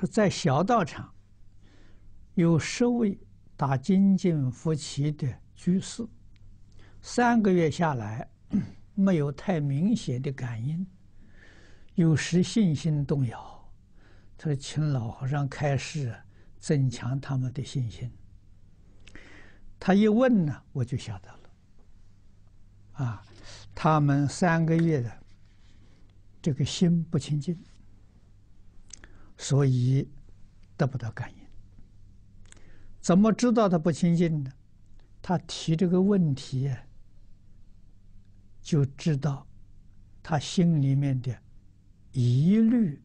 他在小道场有十位打金进扶起的居士，三个月下来没有太明显的感应，有时信心动摇。他说：“请老和尚开示，增强他们的信心。”他一问呢，我就晓得了。啊，他们三个月的这个心不清净。所以得不到感应，怎么知道他不清净呢？他提这个问题，就知道他心里面的疑虑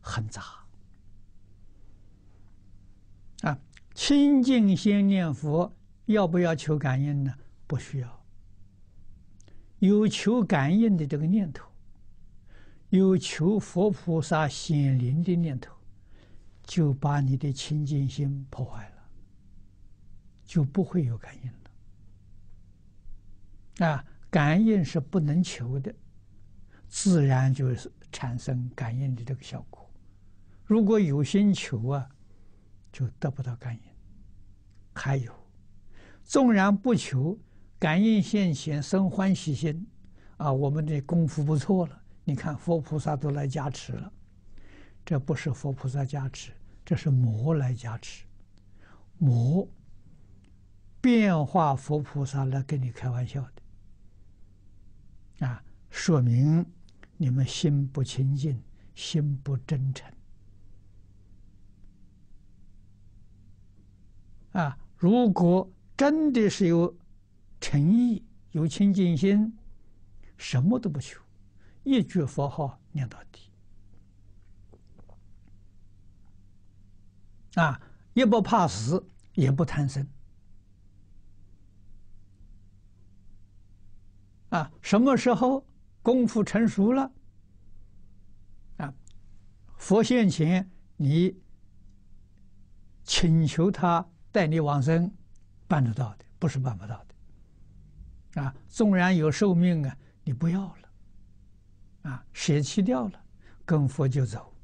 很杂。啊，清净心念佛要不要求感应呢？不需要。有求感应的这个念头。有求佛菩萨显灵的念头，就把你的清净心破坏了，就不会有感应了。啊，感应是不能求的，自然就是产生感应的这个效果。如果有心求啊，就得不到感应。还有，纵然不求，感应现前生欢喜心，啊，我们的功夫不错了。你看，佛菩萨都来加持了，这不是佛菩萨加持，这是魔来加持，魔变化佛菩萨来跟你开玩笑的，啊，说明你们心不清净，心不真诚，啊，如果真的是有诚意、有清净心，什么都不求。一句佛号念到底，啊，也不怕死，也不贪生，啊，什么时候功夫成熟了，啊，佛现前，你请求他带你往生，办得到的，不是办不到的，啊，纵然有寿命啊，你不要了。啊，舍弃掉了，跟佛就走，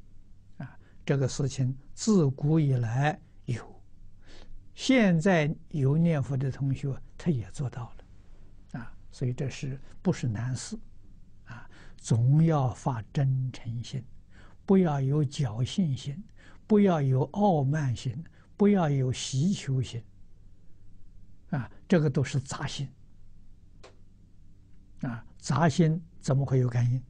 啊，这个事情自古以来有，现在有念佛的同学他也做到了，啊，所以这是不是难事，啊，总要发真诚心，不要有侥幸心，不要有傲慢心，不要有希求心，啊，这个都是杂心，啊，杂心怎么会有感应？